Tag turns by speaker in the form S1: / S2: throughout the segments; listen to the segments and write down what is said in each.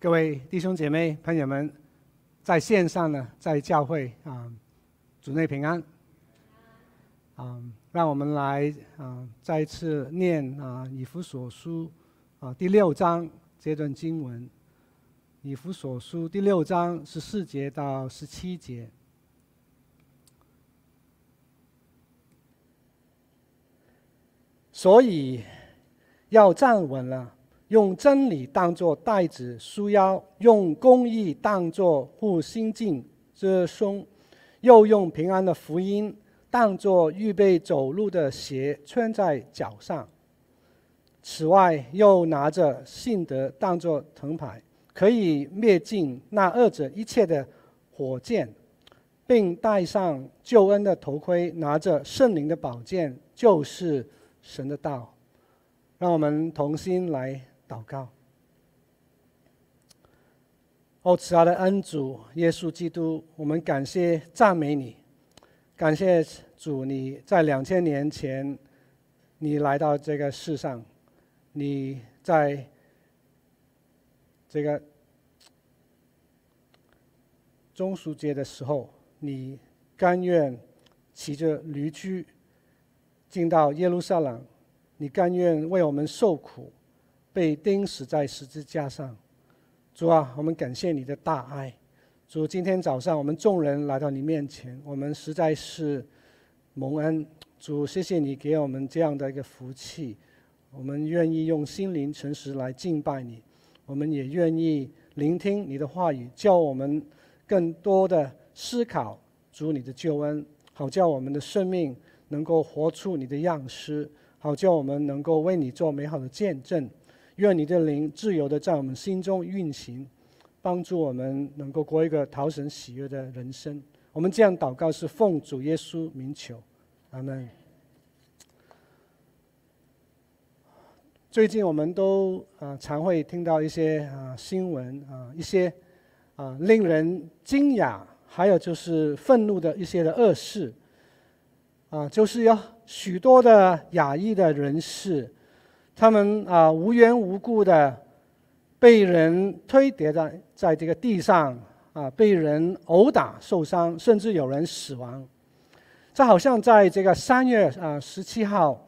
S1: 各位弟兄姐妹、朋友们，在线上呢，在教会啊，主内平安。啊，让我们来啊，再一次念啊《以弗所书》啊第六章这段经文，《以弗所书》第六章十四节到十七节。所以要站稳了。用真理当作带子束腰，用公义当作护心镜遮胸，又用平安的福音当作预备走路的鞋穿在脚上。此外，又拿着信德当作藤牌，可以灭尽那恶者一切的火箭，并戴上救恩的头盔，拿着圣灵的宝剑，就是神的道。让我们同心来。祷告，哦，慈爱的恩主耶稣基督，我们感谢赞美你，感谢主，你在两千年前，你来到这个世上，你在这个棕树节的时候，你甘愿骑着驴驹进到耶路撒冷，你甘愿为我们受苦。被钉死在十字架上，主啊，我们感谢你的大爱。主，今天早上我们众人来到你面前，我们实在是蒙恩。主，谢谢你给我们这样的一个福气，我们愿意用心灵诚实来敬拜你。我们也愿意聆听你的话语，叫我们更多的思考主你的救恩，好叫我们的生命能够活出你的样式，好叫我们能够为你做美好的见证。愿你的灵自由的在我们心中运行，帮助我们能够过一个讨神喜悦的人生。我们这样祷告是奉主耶稣名求，阿门。最近我们都啊常会听到一些啊新闻啊一些啊令人惊讶，还有就是愤怒的一些的恶事啊，就是有许多的亚裔的人士。他们啊无缘无故的被人推跌在在这个地上啊，被人殴打受伤，甚至有人死亡。这好像在这个三月啊十七号，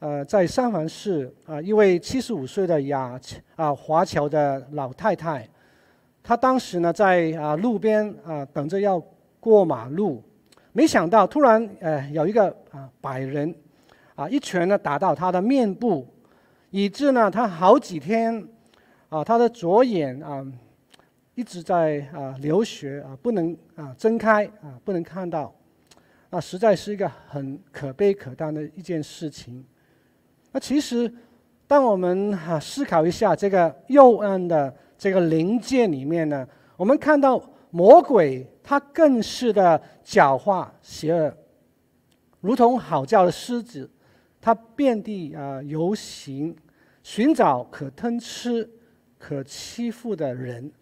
S1: 呃，在三藩市啊，一位七十五岁的亚啊华侨的老太太，她当时呢在啊路边啊等着要过马路，没想到突然呃有一个啊白人啊一拳呢打到她的面部。以致呢，他好几天，啊，他的左眼啊一直在啊流血啊，不能啊睁开啊，不能看到，那实在是一个很可悲可叹的一件事情。那其实，当我们啊思考一下这个幽暗的这个灵界里面呢，我们看到魔鬼他更是的狡猾邪恶，如同吼叫的狮子，他遍地啊游行。寻找可吞吃、可欺负的人，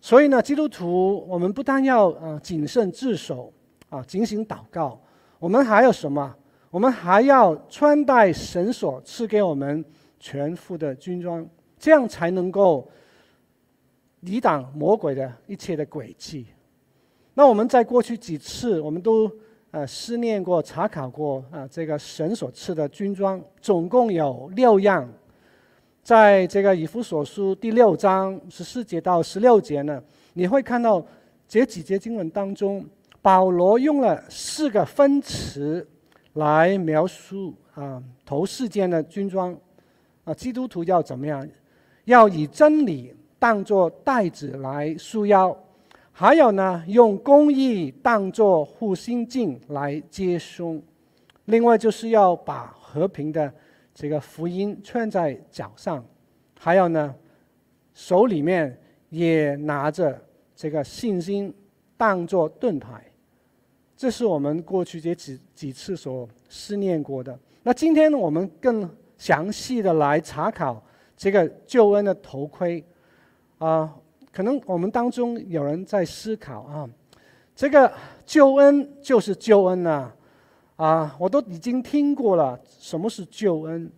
S1: 所以呢，基督徒我们不但要啊谨慎自守啊，警醒祷告，我们还有什么？我们还要穿戴神所赐给我们全副的军装，这样才能够抵挡魔鬼的一切的诡计。那我们在过去几次，我们都呃思念过、查考过啊，这个神所赐的军装，总共有六样。在这个以弗所书第六章十四节到十六节呢，你会看到这几节经文当中，保罗用了四个分词来描述啊头四件的军装啊，基督徒要怎么样？要以真理当作带子来束腰，还有呢，用公义当作护心镜来接胸，另外就是要把和平的。这个福音穿在脚上，还有呢，手里面也拿着这个信心当作盾牌，这是我们过去这几几次所思念过的。那今天呢，我们更详细的来查考这个救恩的头盔啊。可能我们当中有人在思考啊，这个救恩就是救恩呐。啊，我都已经听过了，什么是救恩？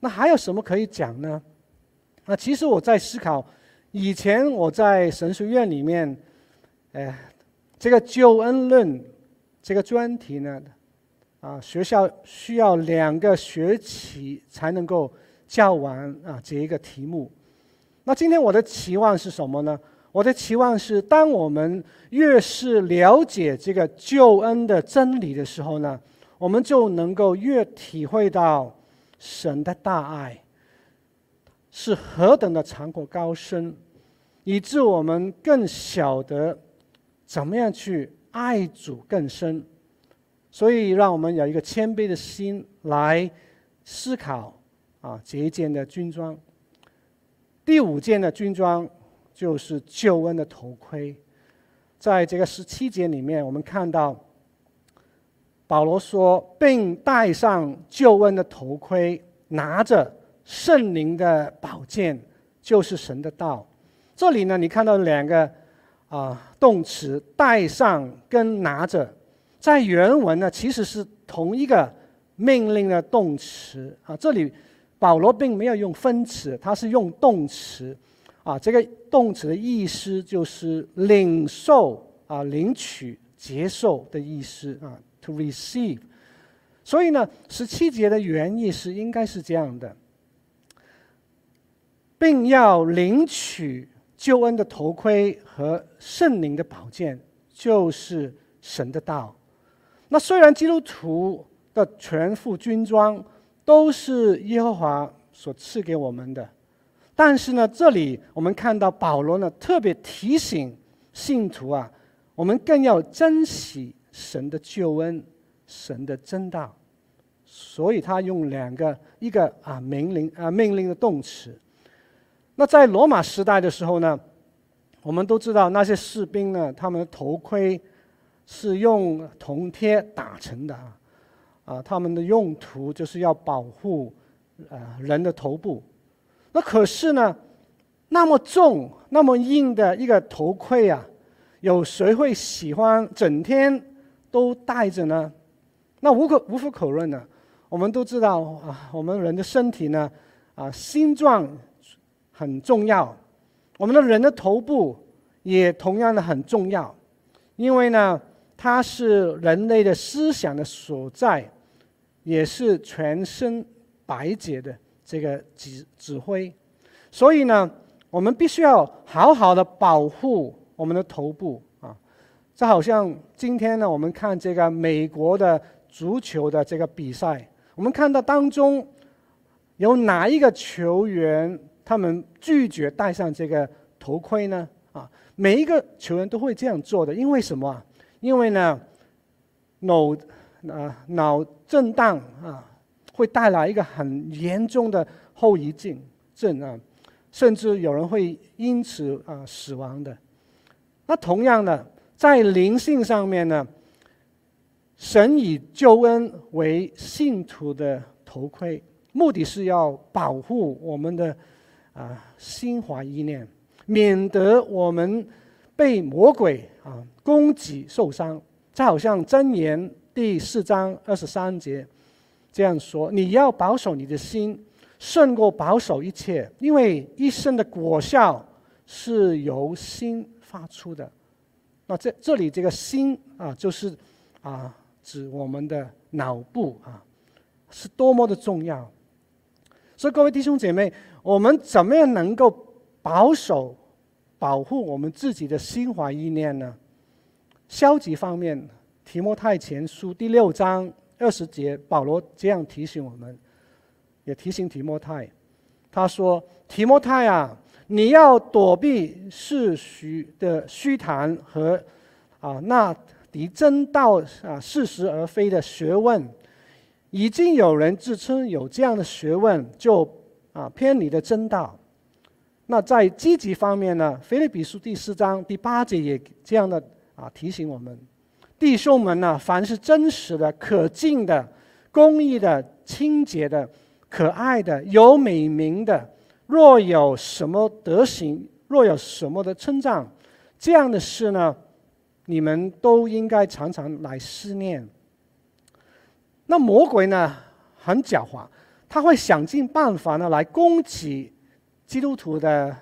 S1: 那还有什么可以讲呢？那其实我在思考，以前我在神学院里面，哎，这个救恩论这个专题呢，啊，学校需要两个学期才能够教完啊这一个题目。那今天我的期望是什么呢？我的期望是，当我们越是了解这个救恩的真理的时候呢，我们就能够越体会到神的大爱是何等的长阔高深，以致我们更晓得怎么样去爱主更深。所以，让我们有一个谦卑的心来思考啊这一件的军装。第五件的军装就是救恩的头盔，在这个十七节里面，我们看到保罗说，并戴上救恩的头盔，拿着圣灵的宝剑，就是神的道。这里呢，你看到两个啊、动词，戴上跟拿着，在原文呢其实是同一个命令的动词啊，这里。保罗并没有用分词，他是用动词，啊，这个动词的意思就是领受啊，领取、接受的意思啊，to receive。所以呢，十七节的原意是应该是这样的，并要领取救恩的头盔和圣灵的宝剑，就是神的道。那虽然基督徒的全副军装，都是耶和华所赐给我们的，但是呢，这里我们看到保罗呢特别提醒信徒啊，我们更要珍惜神的救恩、神的真道，所以他用两个一个啊命令啊命令的动词。那在罗马时代的时候呢，我们都知道那些士兵呢，他们的头盔是用铜贴打成的啊。啊，他们的用途就是要保护啊、人的头部。那可是呢，那么重、那么硬的一个头盔啊，有谁会喜欢整天都戴着呢？那无可无可否认呢，我们都知道啊，我们人的身体呢，啊，心脏很重要，我们的人的头部也同样的很重要，因为呢，它是人类的思想的所在。也是全身百节的这个指指挥，所以呢，我们必须要好好的保护我们的头部啊。这好像今天呢，我们看这个美国的足球的这个比赛，我们看到当中有哪一个球员他们拒绝戴上这个头盔呢？啊，每一个球员都会这样做的，因为什么？因为呢，脑。啊，脑震荡啊，会带来一个很严重的后遗症症啊，甚至有人会因此啊死亡的。那同样的，在灵性上面呢，神以救恩为信徒的头盔，目的是要保护我们的啊心怀意念，免得我们被魔鬼啊攻击受伤。就好像箴言。第四章二十三节这样说：“你要保守你的心，胜过保守一切，因为一生的果效是由心发出的。”那这这里这个心啊，就是啊，指我们的脑部啊，是多么的重要。所以各位弟兄姐妹，我们怎么样能够保守、保护我们自己的心怀意念呢？消极方面。提摩太前书第六章二十节，保罗这样提醒我们，也提醒提摩太，他说：“提摩太啊，你要躲避世俗的虚谈和啊那敌真道啊似是而非的学问。已经有人自称有这样的学问，就啊偏离了真道。那在积极方面呢，腓立比书第四章第八节也这样的啊提醒我们。”弟兄们呢，凡是真实的、可敬的、公义的、清洁的、可爱的、有美名的，若有什么德行，若有什么的称赞，这样的事呢，你们都应该常常来思念。那魔鬼呢，很狡猾，他会想尽办法呢来攻击基督徒的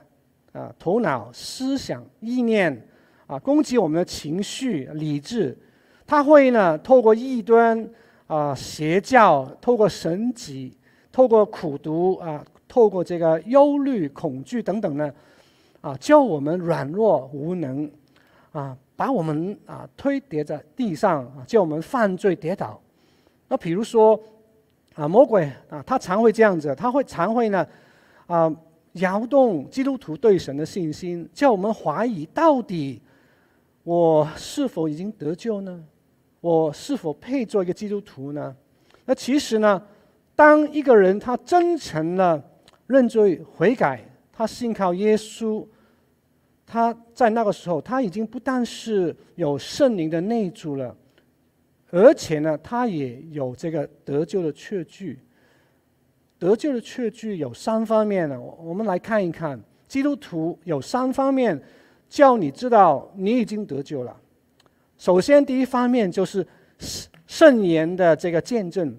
S1: 啊头脑、思想、意念啊，攻击我们的情绪、理智。他会呢，透过异端啊、邪教，透过神迹，透过苦毒啊，透过这个忧虑、恐惧等等呢，啊，叫我们软弱无能，啊，把我们啊推跌在地上，啊，叫我们犯罪跌倒。那比如说啊，魔鬼啊，他常会这样子，他会常会呢，啊，摇动基督徒对神的信心，叫我们怀疑到底我是否已经得救呢？我是否配做一个基督徒呢？那其实呢，当一个人他真诚的认罪悔改，他信靠耶稣，他在那个时候他已经不但是有圣灵的内住了，而且呢，他也有这个得救的确据。得救的确据有三方面呢，我们来看一看，基督徒有三方面，叫你知道你已经得救了。首先，第一方面就是圣言的这个见证，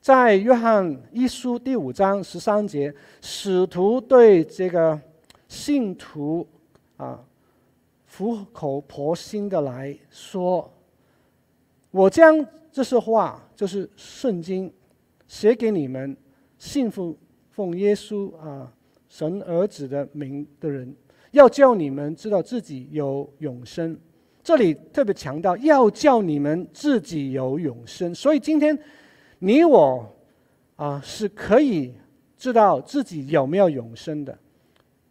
S1: 在约翰一书第五章十三节，使徒对这个信徒啊，苦口婆心的来说：“我将这些话，就是圣经，写给你们信奉奉耶稣啊神儿子的名的人，要叫你们知道自己有永生。”这里特别强调要叫你们自己有永生，所以今天你我啊是可以知道自己有没有永生的。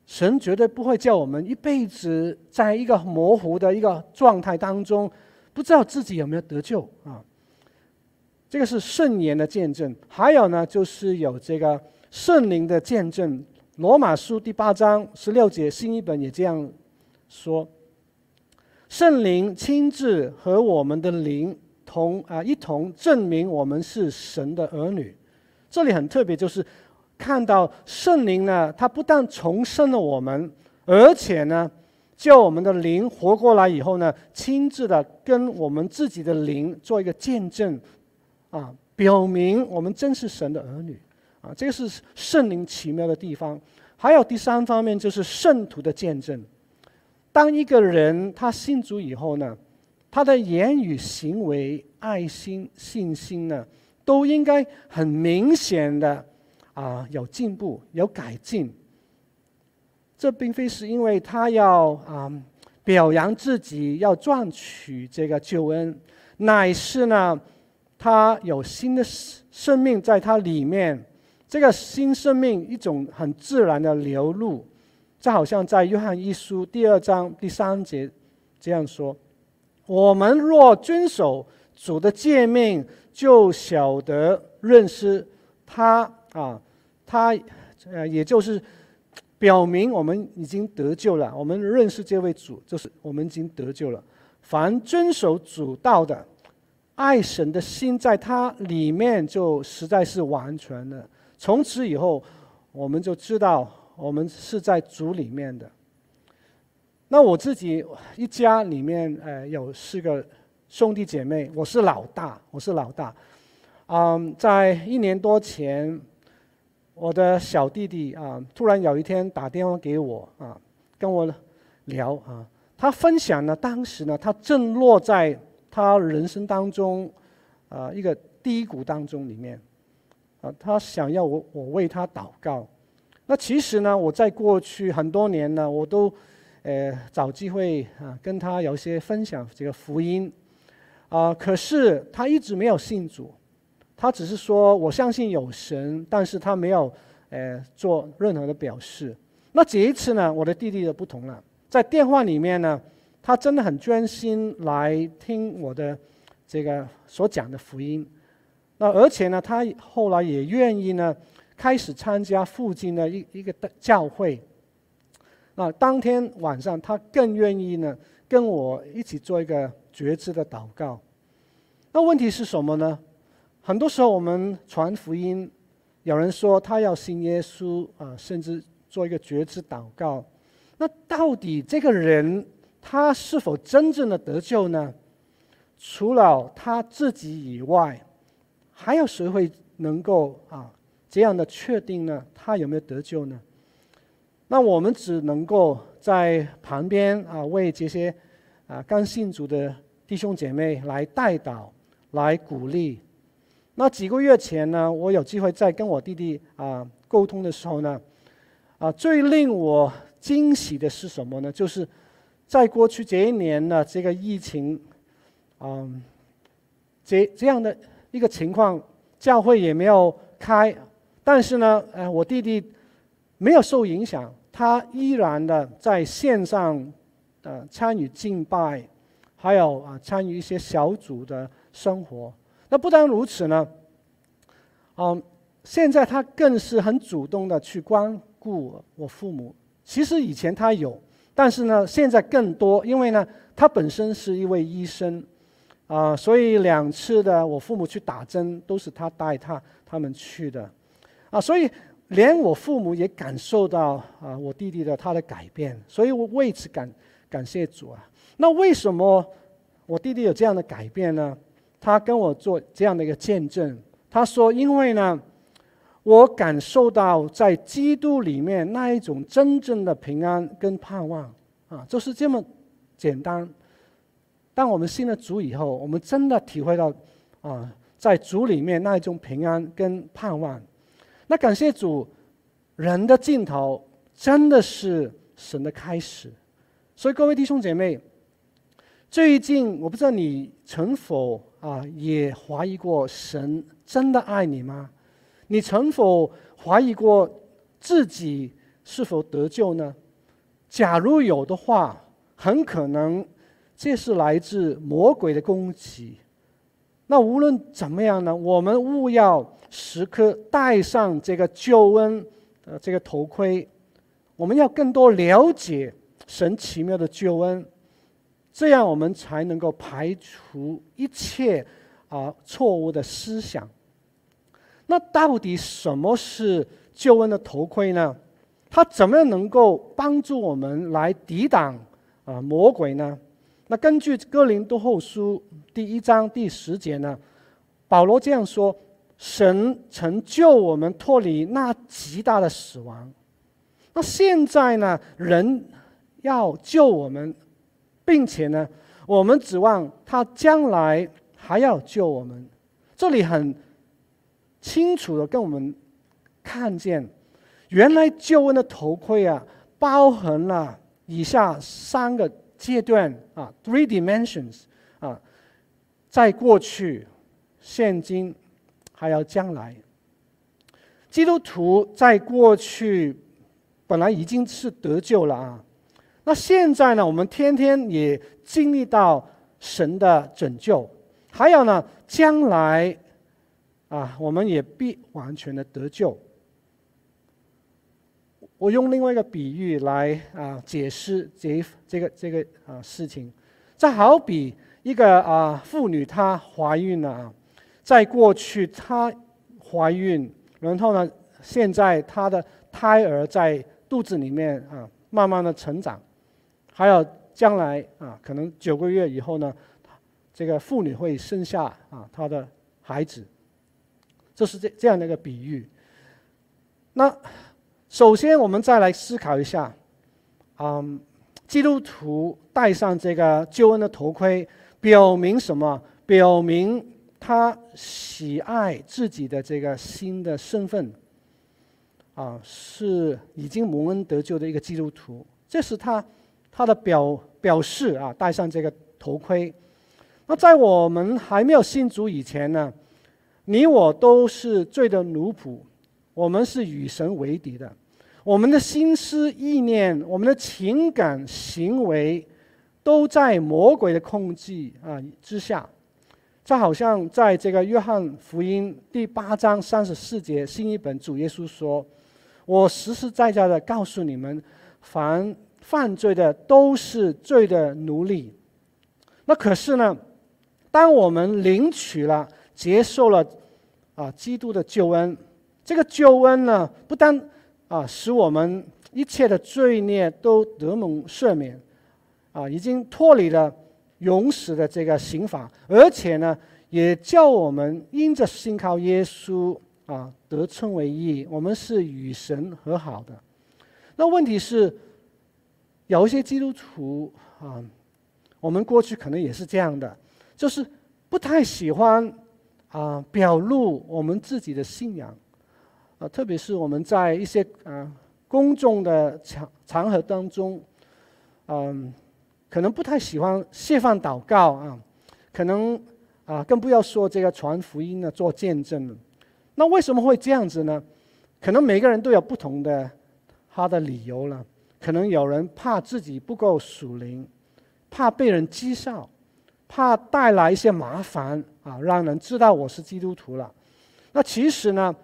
S1: 神绝对不会叫我们一辈子在一个模糊的一个状态当中，不知道自己有没有得救啊。这个是圣言的见证，还有呢就是有这个圣灵的见证。罗马书第八章十六节，新译本也这样说。圣灵亲自和我们的灵同啊一同证明我们是神的儿女。这里很特别，就是看到圣灵呢，他不但重生了我们，而且呢，叫我们的灵活过来以后呢，亲自的跟我们自己的灵做一个见证，啊，表明我们真是神的儿女。啊，这个是圣灵奇妙的地方。还有第三方面，就是圣徒的见证。当一个人他信主以后呢，他的言语、行为、爱心、信心呢，都应该很明显的啊有进步、有改进。这并非是因为他要啊表扬自己、要赚取这个救恩，乃是呢他有新的生命在他里面，这个新生命一种很自然的流露。这好像在约翰一书第二章第三节这样说：“我们若遵守主的诫命，就晓得认识他啊，他呃，也就是表明我们已经得救了。我们认识这位主，就是我们已经得救了。凡遵守主道的，爱神的心在他里面就实在是完全的。从此以后，我们就知道。”我们是在主里面的。那我自己一家里面，呃，有四个兄弟姐妹，我是老大，我是老大。嗯，在一年多前，我的小弟弟啊，突然有一天打电话给我啊，跟我聊啊，他分享呢，当时呢，他正落在他人生当中啊一个低谷当中里面，啊，他想要我我为他祷告。那其实呢，我在过去很多年呢，我都，呃，找机会啊，跟他有些分享这个福音，啊，可是他一直没有信主，他只是说我相信有神，但是他没有，呃，做任何的表示。那这一次呢，我的弟弟就不同了，在电话里面呢，他真的很专心来听我的这个所讲的福音，那而且呢，他后来也愿意呢。开始参加附近的一一个的教会，那当天晚上他更愿意呢跟我一起做一个觉知的祷告。那问题是什么呢？很多时候我们传福音，有人说他要信耶稣啊，甚至做一个觉知祷告。那到底这个人他是否真正的得救呢？除了他自己以外，还有谁会能够啊？这样的确定呢？他有没有得救呢？那我们只能够在旁边啊，为这些啊刚信主的弟兄姐妹来代祷、来鼓励。那几个月前呢，我有机会在跟我弟弟啊沟通的时候呢，啊，最令我惊喜的是什么呢？就是在过去这一年呢，这个疫情，嗯，这这样的一个情况，教会也没有开，但是呢，呃，我弟弟没有受影响，他依然的在线上呃参与敬拜，还有啊参与一些小组的生活。那不但如此呢，嗯，现在他更是很主动的去关顾我父母。其实以前他有，但是呢，现在更多，因为呢，他本身是一位医生，啊，所以两次的我父母去打针都是他带他他们去的，啊，所以连我父母也感受到啊，我弟弟的他的改变，所以我为此感感谢主啊。那为什么我弟弟有这样的改变呢？他跟我做这样的一个见证，他说：“因为呢，我感受到在基督里面那一种真正的平安跟盼望啊，就是这么简单。当我们信了主以后，我们真的体会到啊，在主里面那一种平安跟盼望。那感谢主，人的尽头真的是神的开始。所以各位弟兄姐妹，最近我不知道你曾否。”啊，也怀疑过神真的爱你吗？你曾否怀疑过自己是否得救呢？假如有的话，很可能这是来自魔鬼的攻击。那无论怎么样呢，我们务要时刻戴上这个救恩的这个头盔，我们要更多了解神奇妙的救恩。这样我们才能够排除一切啊错误的思想。那到底什么是救恩的头盔呢？它怎么样能够帮助我们来抵挡啊魔鬼呢？那根据哥林多后书第一章第十节呢，保罗这样说：神曾救我们脱离那极大的死亡。那现在呢，人要救我们。并且呢，我们指望他将来还要救我们。这里很清楚的跟我们看见，原来救恩的头盔啊，包含了以下三个阶段啊，three dimensions 啊，在过去、现今还有将来。基督徒在过去本来已经是得救了啊。那现在呢，我们天天也经历到神的拯救，还有呢，将来啊，我们也必完全的得救。我用另外一个比喻来啊解释这这个这个啊事情，这好比一个啊妇女她怀孕了啊，在过去她怀孕，然后呢，现在她的胎儿在肚子里面啊慢慢的成长。还有将来啊，可能九个月以后呢，这个妇女会生下啊她的孩子，这是这这样的一个比喻。那首先我们再来思考一下，嗯，基督徒戴上这个救恩的头盔，表明什么？表明他喜爱自己的这个新的身份，啊，是已经蒙恩得救的一个基督徒，这是他。他的表表示啊，戴上这个头盔。那在我们还没有信主以前呢，你我都是罪的奴仆，我们是与神为敌的。我们的心思意念、我们的情感行为，都在魔鬼的控制啊之下。就好像在这个约翰福音第八章三十四节，新译本主耶稣说：“我实实在在的告诉你们，凡。”犯罪的都是罪的奴隶。那可是呢，当我们领取了、接受了啊基督的救恩，这个救恩呢，不但啊使我们一切的罪孽都得蒙赦免，啊已经脱离了永死的这个刑罚，而且呢，也叫我们因着信靠耶稣啊得称为义，我们是与神和好的。那问题是，有一些基督徒啊，我们过去可能也是这样的，就是不太喜欢啊表露我们自己的信仰啊，特别是我们在一些啊公众的场场合当中，嗯，可能不太喜欢释放祷告啊，可能啊更不要说这个传福音呢，做见证了。那为什么会这样子呢？可能每个人都有不同的。他的理由了，可能有人怕自己不够属灵，怕被人讥笑，怕带来一些麻烦啊，让人知道我是基督徒了。那其实呢，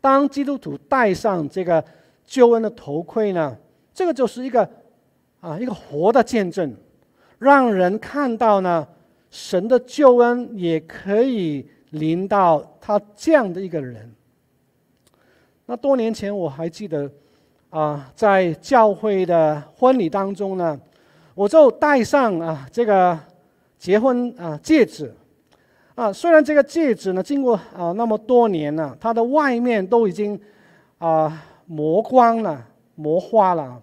S1: 当基督徒戴上这个救恩的头盔呢，这个就是一个啊一个活的见证，让人看到呢，神的救恩也可以临到他这样的一个人。那多年前我还记得。啊，在教会的婚礼当中呢，我就戴上啊这个结婚啊戒指，啊，虽然这个戒指呢经过啊那么多年了，它的外面都已经啊磨光了、磨花了，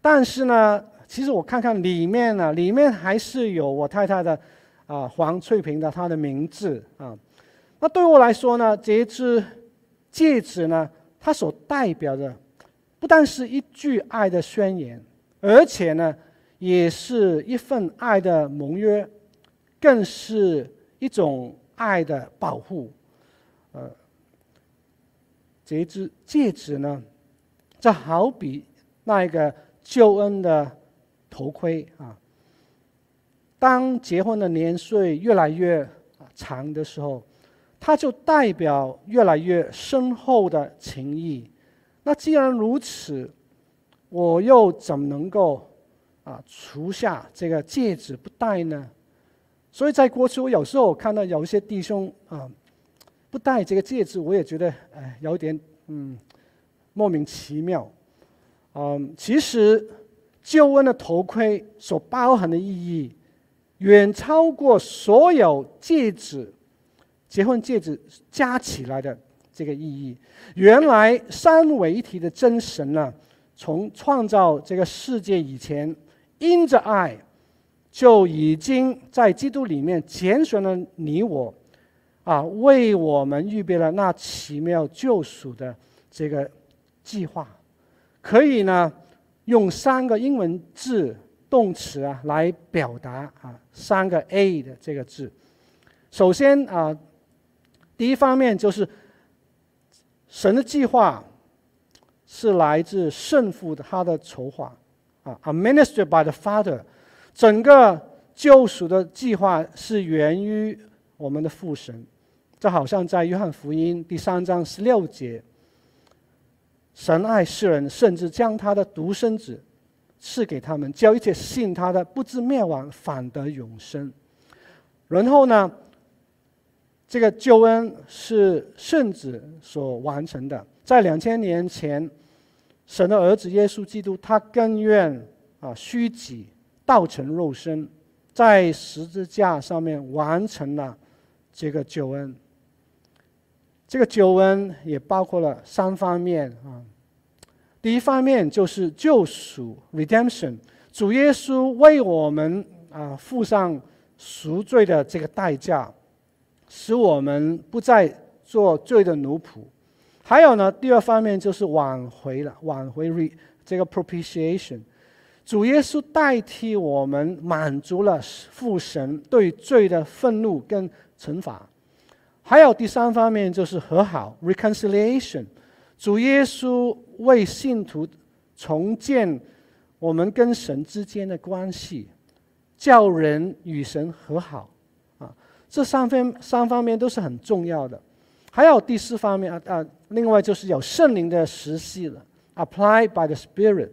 S1: 但是呢，其实我看看里面呢，里面还是有我太太的啊黄翠萍的她的名字啊。那对我来说呢，这只戒指呢，它所代表的。不但是一句爱的宣言，而且呢，也是一份爱的盟约，更是一种爱的保护。呃，这只戒指呢，就好比那一个救恩的头盔啊。当结婚的年岁越来越长的时候，它就代表越来越深厚的情谊。那既然如此，我又怎么能够啊除下这个戒指不戴呢？所以在过去，我有时候我看到有一些弟兄啊不戴这个戒指，我也觉得哎有点嗯莫名其妙。嗯，其实救恩的头盔所包含的意义，远超过所有戒指、结婚戒指加起来的。这个意义，原来三位一体的真神呢，从创造这个世界以前，因着爱，就已经在基督里面拣选了你我，啊，为我们预备了那奇妙救赎的这个计划。可以呢，用三个英文字动词啊来表达啊，三个 A 的这个字。首先啊，第一方面就是。神的计划是来自圣父的他的筹划啊，a minister by the Father。整个救赎的计划是源于我们的父神。这好像在约翰福音第三章十六节，神爱世人，甚至将他的独生子赐给他们，叫一切信他的不至灭亡，反得永生。然后呢，这个救恩是圣子所完成的，在两千年前，神的儿子耶稣基督，他甘愿啊虚己，道成肉身，在十字架上面完成了这个救恩。这个救恩也包括了三方面啊，第一方面就是救赎 （redemption），主耶稣为我们啊付上赎罪的这个代价。使我们不再做罪的奴仆，还有呢，第二方面就是挽回了，挽回 re 这个 propitiation，主耶稣代替我们满足了父神对罪的愤怒跟惩罚，还有第三方面就是和好 reconciliation，主耶稣为信徒重建我们跟神之间的关系，叫人与神和好。啊这三方三方面都是很重要的，还有第四方面啊啊，另外就是有圣灵的实际了，applied by the Spirit。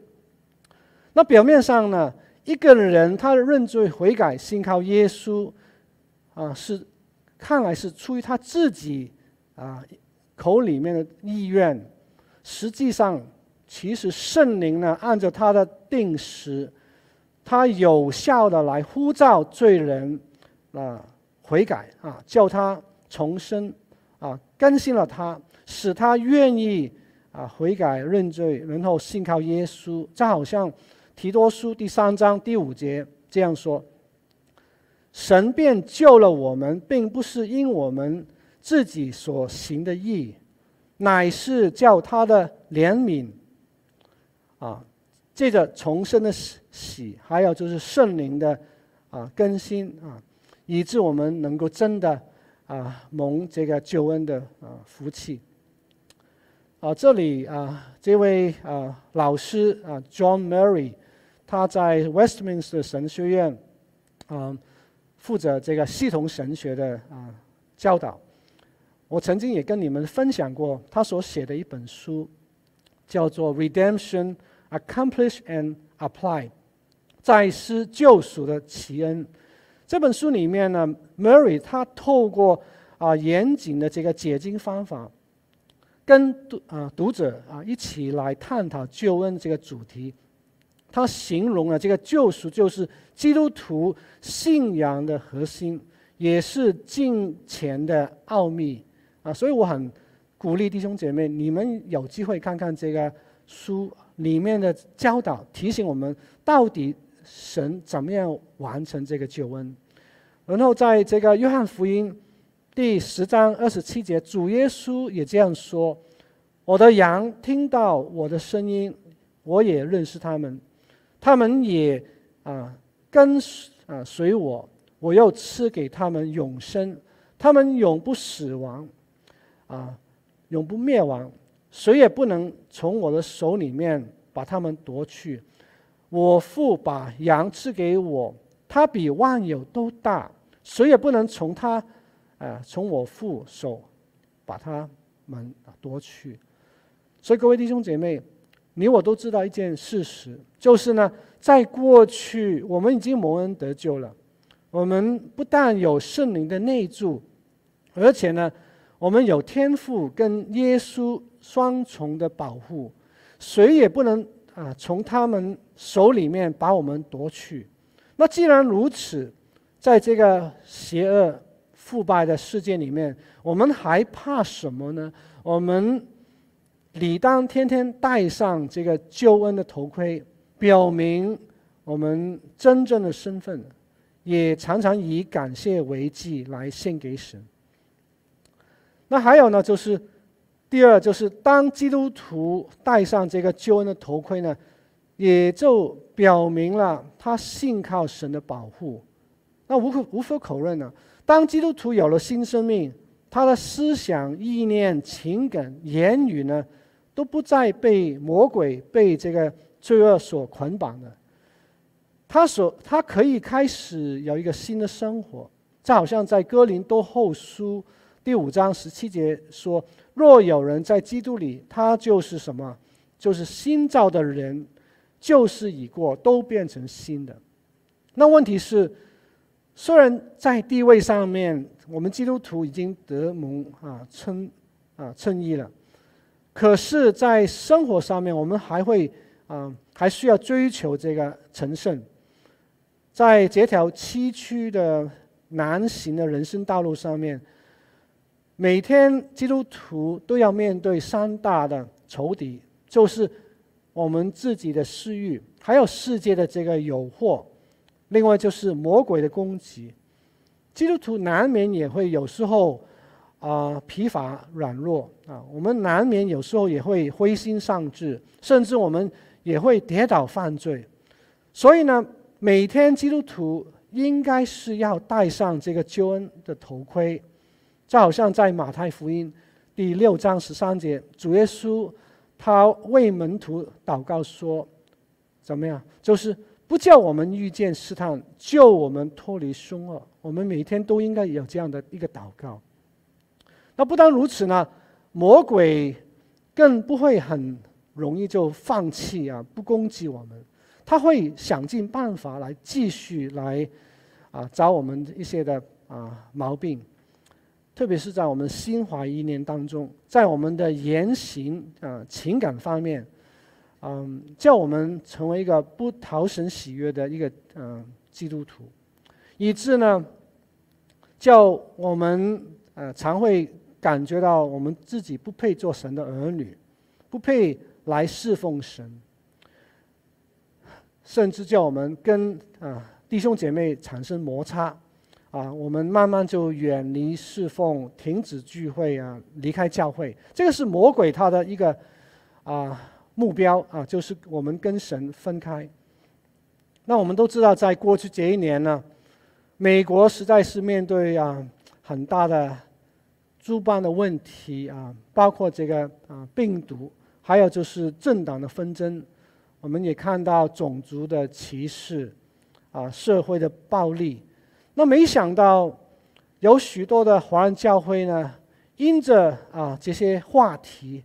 S1: 那表面上呢，一个人他的认罪悔改，信靠耶稣，啊，是看来是出于他自己啊口里面的意愿，实际上其实圣灵呢，按照他的定时，他有效的来呼召罪人啊。悔改啊，叫他重生啊，更新了他，使他愿意啊悔改认罪，然后信靠耶稣。就好像提多书第三章第五节这样说：“神便救了我们，并不是因我们自己所行的义，乃是叫他的怜悯。”啊，借着重生的喜，还有就是圣灵的啊更新啊，以致我们能够真的啊蒙这个救恩的啊福气。啊，这里啊这位啊老师啊 John Murray，他在 Westminster 神学院啊负责这个系统神学的啊教导。我曾经也跟你们分享过他所写的一本书，叫做《Redemption》。Accomplish and apply，在施救赎的奇恩。这本书里面呢，Murray 他透过啊严谨的这个解经方法，跟读啊读者啊一起来探讨救恩这个主题。他形容了这个救赎就是基督徒信仰的核心，也是金钱的奥秘啊。所以我很鼓励弟兄姐妹，你们有机会看看这个书。里面的教导提醒我们，到底神怎么样完成这个救恩？然后在这个约翰福音第十章二十七节，主耶稣也这样说：“我的羊听到我的声音，我也认识他们，他们也啊跟啊随我，我要赐给他们永生，他们永不死亡，啊永不灭亡。”谁也不能从我的手里面把他们夺去。我父把羊赐给我，他比万有都大，谁也不能从他，啊，从我父手把他们夺去。所以各位弟兄姐妹，你我都知道一件事实，就是呢，在过去我们已经蒙恩得救了，我们不但有圣灵的内住，而且呢，我们有天父跟耶稣。双重的保护，谁也不能啊从他们手里面把我们夺去。那既然如此，在这个邪恶腐败的世界里面，我们还怕什么呢？我们理当天天戴上这个救恩的头盔，表明我们真正的身份，也常常以感谢为祭来献给神。那还有呢，就是。第二就是，当基督徒戴上这个救恩的头盔呢，也就表明了他信靠神的保护。那无可无可否认呢，当基督徒有了新生命，他的思想、意念、情感、言语呢，都不再被魔鬼、被这个罪恶所捆绑的。他所他可以开始有一个新的生活，就好像在哥林多后书第五章十七节说。若有人在基督里，他就是什么？就是新造的人，旧事已过，都变成新的。那问题是，虽然在地位上面，我们基督徒已经得蒙啊称啊称义了，可是，在生活上面，我们还会啊还需要追求这个成圣，在这条崎岖的难行的人生道路上面。每天基督徒都要面对三大的仇敌，就是我们自己的私欲，还有世界的这个诱惑，另外就是魔鬼的攻击。基督徒难免也会有时候啊、疲乏软弱啊，我们难免有时候也会灰心丧志，甚至我们也会跌倒犯罪。所以呢，每天基督徒应该是要戴上这个救恩的头盔。就好像在马太福音第六章十三节，主耶稣他为门徒祷告说：“怎么样？就是不叫我们遇见试探，救我们脱离凶恶。”我们每天都应该有这样的一个祷告。那不单如此呢，魔鬼更不会很容易就放弃啊，不攻击我们，他会想尽办法来继续来啊找我们一些的啊毛病。特别是在我们心怀意念当中，在我们的言行啊、情感方面，嗯，叫我们成为一个不讨神喜悦的一个嗯、基督徒，以致呢，叫我们呃常会感觉到我们自己不配做神的儿女，不配来侍奉神，甚至叫我们跟啊弟兄姐妹产生摩擦，啊，我们慢慢就远离侍奉，停止聚会啊，离开教会。这个是魔鬼他的一个啊目标啊，就是我们跟神分开。那我们都知道，在过去这一年呢，美国实在是面对啊很大的诸般的问题啊，包括这个啊病毒，还有就是政党的纷争，我们也看到种族的歧视，啊社会的暴力。那没想到有许多的华人教会呢，因着啊这些话题，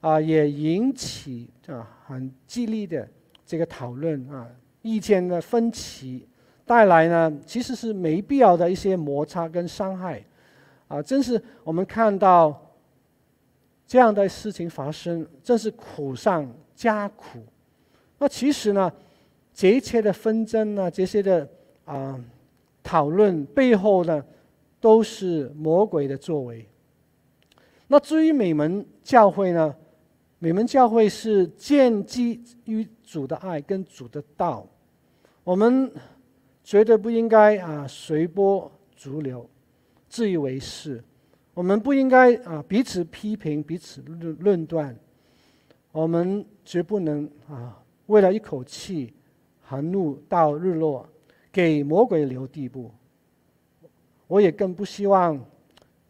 S1: 啊也引起啊很激烈的这个讨论啊。意见的分歧带来呢，其实是没必要的一些摩擦跟伤害，啊，真是我们看到这样的事情发生，真是苦上加苦。那其实呢，这一切的纷争呢，这些的啊讨论背后呢，都是魔鬼的作为。那至于美门教会呢，美门教会是建基于主的爱跟主的道，我们绝对不应该啊随波逐流、自以为是。我们不应该啊彼此批评、彼此论论断。我们绝不能啊为了一口气横怒到日落，给魔鬼留地步。我也更不希望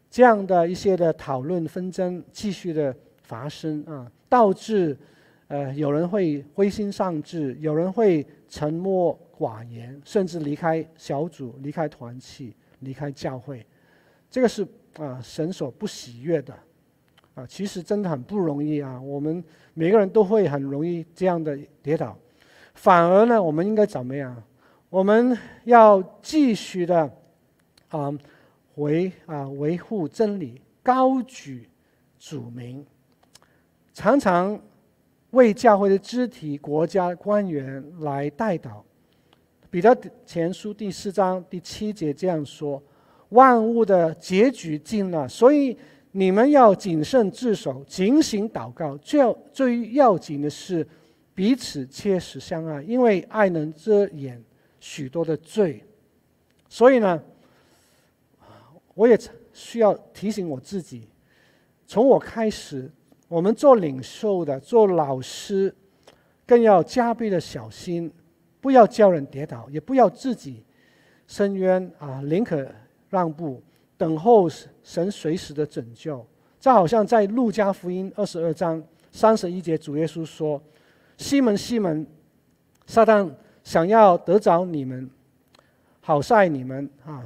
S1: 这样的一些的讨论纷争继续的发生啊，导致。呃，有人会灰心丧志，有人会沉默寡言，甚至离开小组、离开团契、离开教会，这个是啊神所不喜悦的，啊，其实真的很不容易啊。我们每个人都会很容易这样的跌倒，反而呢，我们应该怎么样？我们要继续的啊维啊维护真理，高举主名，常常。为教会的肢体、国家官员来代祷。彼得前书第四章第七节这样说：“万物的结局近了，所以你们要谨慎自守，警醒祷告。最最要紧的是彼此切实相爱，因为爱能遮掩许多的罪。”所以呢，我也需要提醒我自己，从我开始。我们做领袖的、做老师，更要加倍的小心，不要叫人跌倒，也不要自己伸冤啊！宁可让步，等候神随时的拯救。这好像在路加福音二十二章三十一节，主耶稣说：“西门，西门，撒旦想要得着你们，好晒你们啊，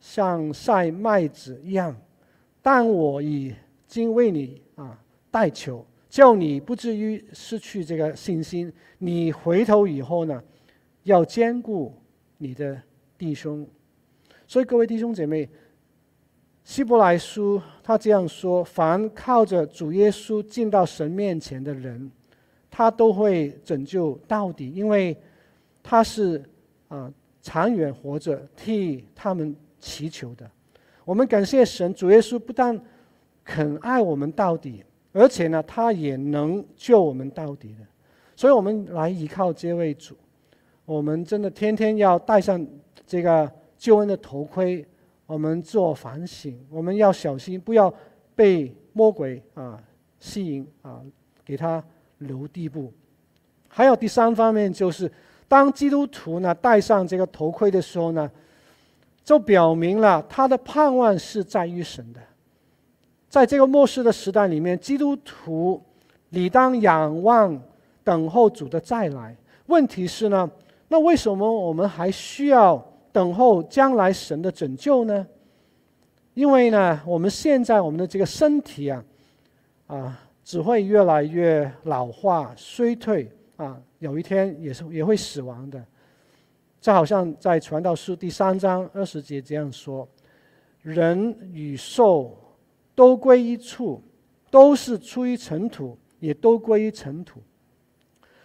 S1: 像晒麦子一样。但我已经为你啊。”代求，叫你不至于失去这个信心。你回头以后呢，要兼顾你的弟兄。所以各位弟兄姐妹，希伯来书他这样说：凡靠着主耶稣进到神面前的人，他都会拯救到底，因为他是啊长远活着替他们祈求的。我们感谢神，主耶稣不但肯爱我们到底。而且呢，他也能救我们到底的，所以我们来依靠这位主。我们真的天天要带上这个救恩的头盔，我们自我反省，我们要小心，不要被魔鬼啊吸引啊，给他留地步。还有第三方面就是，当基督徒呢戴上这个头盔的时候呢，就表明了他的盼望是在于神的。在这个末世的时代里面，基督徒理当仰望、等候主的再来。问题是呢，那为什么我们还需要等候将来神的拯救呢？因为呢，我们现在我们的这个身体啊，啊，只会越来越老化、衰退啊，有一天也是也会死亡的。这好像在传道书第三章二十节这样说：人与兽。都归一处，都是出于尘土，也都归于尘土。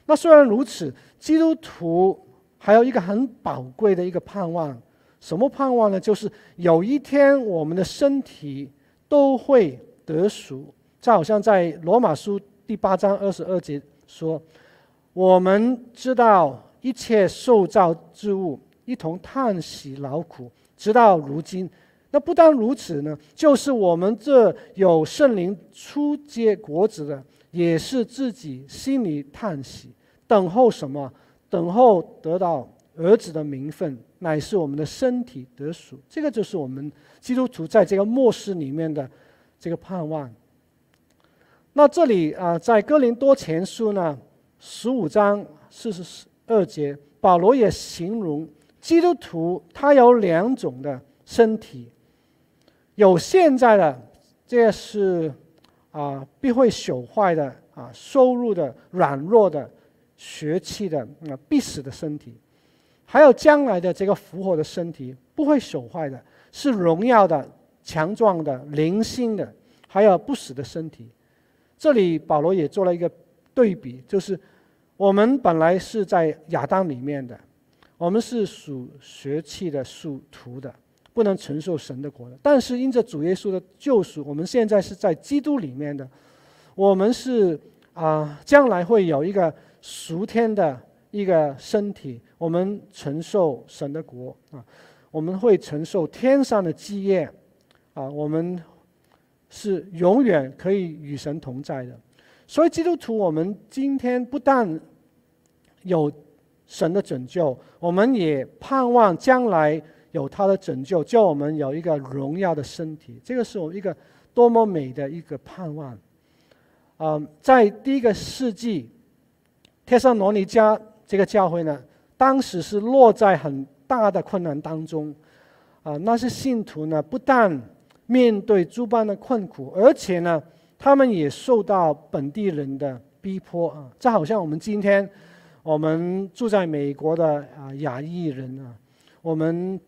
S1: 那虽然如此，基督徒还有一个很宝贵的一个盼望，什么盼望呢？就是有一天我们的身体都会得赎。这好像在罗马书第八章二十二节说：“我们知道一切受造之物一同叹息劳苦，直到如今。那不但如此呢，就是我们这有圣灵初结果子的，也是自己心里叹息，等候什么？等候得到儿子的名分，乃是我们的身体得赎。这个就是我们基督徒在这个末世里面的这个盼望。”那这里啊，在哥林多前书呢，十五章四十二节，保罗也形容基督徒他有两种的身体，有现在的，这是啊必会朽坏的啊收入的软弱的血气的啊必死的身体，还有将来的这个复活的身体，不会朽坏的，是荣耀的、强壮的、灵性的，还有不死的身体。这里保罗也做了一个对比，就是我们本来是在亚当里面的，我们是属血气的、属土的，不能承受神的国的。但是因着主耶稣的救赎，我们现在是在基督里面的，我们是啊、将来会有一个属天的一个身体，我们承受神的国啊，我们会承受天上的基业啊，我们。是永远可以与神同在的，所以基督徒，我们今天不但有神的拯救，我们也盼望将来有他的拯救，叫我们有一个荣耀的身体。这个是我们一个多么美的一个盼望。啊，在第一个世纪，帖撒罗尼迦这个教会呢，当时是落在很大的困难当中，啊，那些信徒呢，不但面对诸般的困苦，而且呢，他们也受到本地人的逼迫啊！这好像我们今天，我们住在美国的啊亚裔人啊，我们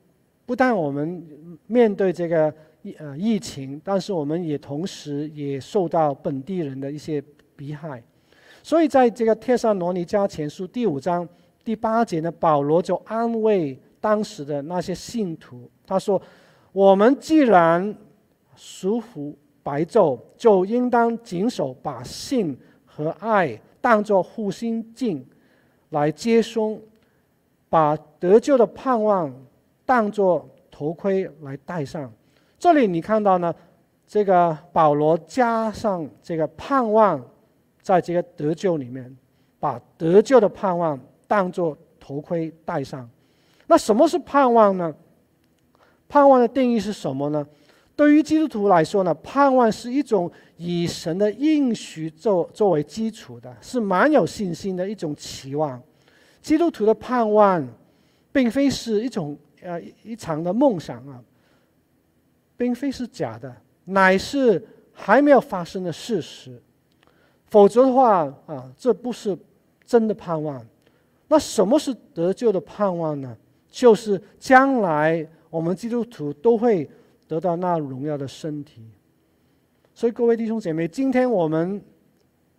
S1: 不但我们面对这个疫呃疫情，但是我们也同时也受到本地人的一些迫害。所以在这个帖撒罗尼迦前书第五章第八节呢，保罗就安慰当时的那些信徒，他说：“我们既然……”属乎白昼，就应当谨守，把信和爱当作护心镜来接收，把得救的盼望当作头盔来戴上。这里你看到呢，这个保罗加上这个盼望，在这个得救里面，把得救的盼望当作头盔戴上。那什么是盼望呢？盼望的定义是什么呢？对于基督徒来说呢，盼望是一种以神的应许作作为基础的，是蛮有信心的一种期望。基督徒的盼望，并非是一种呃一场的梦想啊，并非是假的，乃是还没有发生的事实。否则的话啊，这不是真的盼望。那什么是得救的盼望呢？就是将来我们基督徒都会。得到那荣耀的身体，所以各位弟兄姐妹，今天我们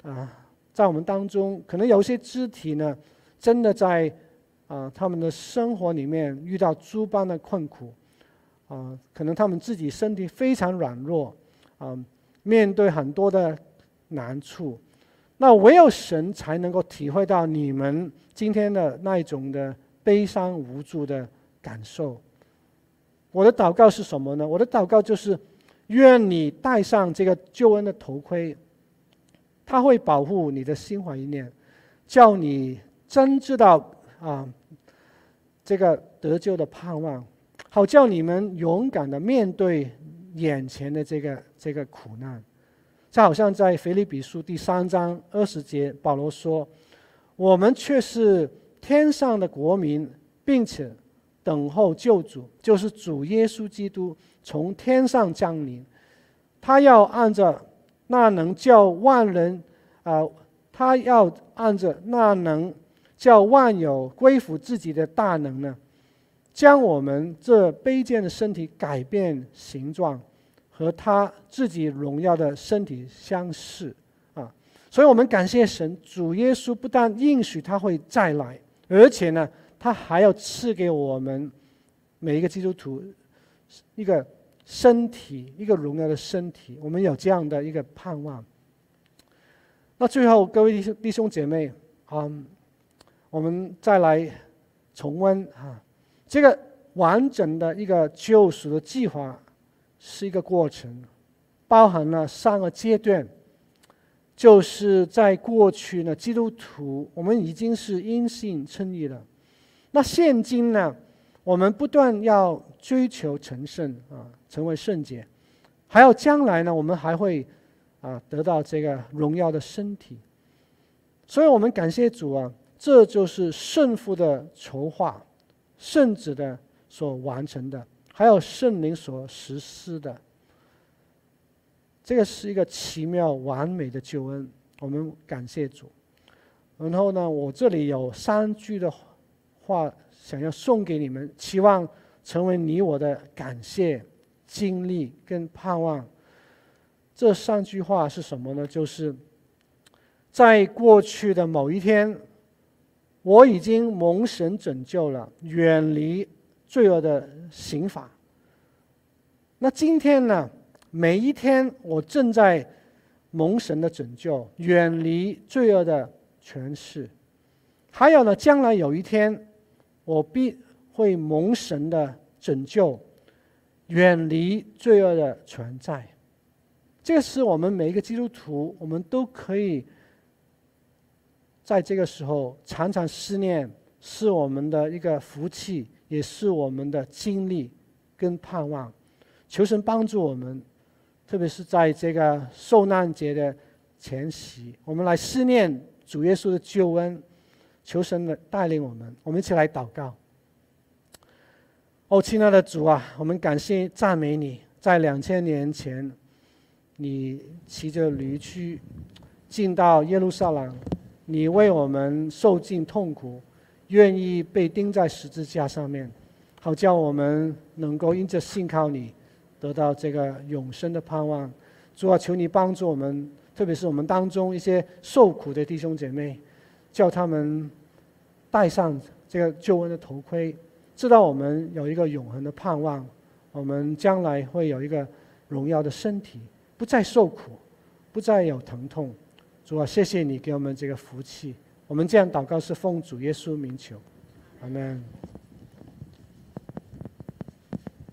S1: 啊，在我们当中，可能有些肢体呢，真的在啊他们的生活里面遇到诸般的困苦啊，可能他们自己身体非常软弱啊，面对很多的难处，那唯有神才能够体会到你们今天的那一种的悲伤无助的感受。我的祷告是什么呢？我的祷告就是，愿你戴上这个救恩的头盔，它会保护你的心怀意念，叫你真知道啊，这个得救的盼望，好叫你们勇敢的面对眼前的这个这个苦难。就好像在腓立比书第三章二十节，保罗说：“我们却是天上的国民，并且。”等候救主，就是主耶稣基督从天上降临。他要按着那能叫万人啊、他要按着那能叫万有归服自己的大能呢，将我们这卑贱的身体改变形状，和他自己荣耀的身体相似啊！所以我们感谢神，主耶稣不但应许他会再来，而且呢。他还要赐给我们每一个基督徒一个身体，一个荣耀的身体。我们有这样的一个盼望。那最后，各位弟兄弟兄姐妹，啊、嗯，我们再来重温啊，这个完整的一个救赎的计划是一个过程，包含了三个阶段。就是在过去呢，基督徒我们已经是因信称义了。那现今呢，我们不断要追求成圣啊，成为圣洁，还有将来呢，我们还会啊得到这个荣耀的身体。所以我们感谢主啊，这就是圣父的筹划，圣子的所完成的，还有圣灵所实施的。这个是一个奇妙完美的救恩，我们感谢主。然后呢，我这里有三句的话想要送给你们，期望成为你我的感谢、经历跟盼望。这三句话是什么呢？就是在过去的某一天，我已经蒙神拯救了，远离罪恶的刑罚。那今天呢？每一天，我正在蒙神的拯救，远离罪恶的权势。还有呢，将来有一天，我必会蒙神的拯救，远离罪恶的存在。这是我们每一个基督徒，我们都可以在这个时候常常思念，是我们的一个福气，也是我们的经历跟盼望。求神帮助我们。特别是在这个受难节的前夕，我们来思念主耶稣的救恩，求神的带领我们。我们一起来祷告。哦，亲爱的主啊，我们感谢赞美你，在两千年前，你骑着驴去进到耶路撒冷，你为我们受尽痛苦，愿意被钉在十字架上面，好叫我们能够因着信靠你。得到这个永生的盼望，主啊，求你帮助我们，特别是我们当中一些受苦的弟兄姐妹，叫他们戴上这个救恩的头盔，知道我们有一个永恒的盼望，我们将来会有一个荣耀的身体，不再受苦，不再有疼痛。主啊，谢谢你给我们这个福气，我们这样祷告是奉主耶稣名求，阿门。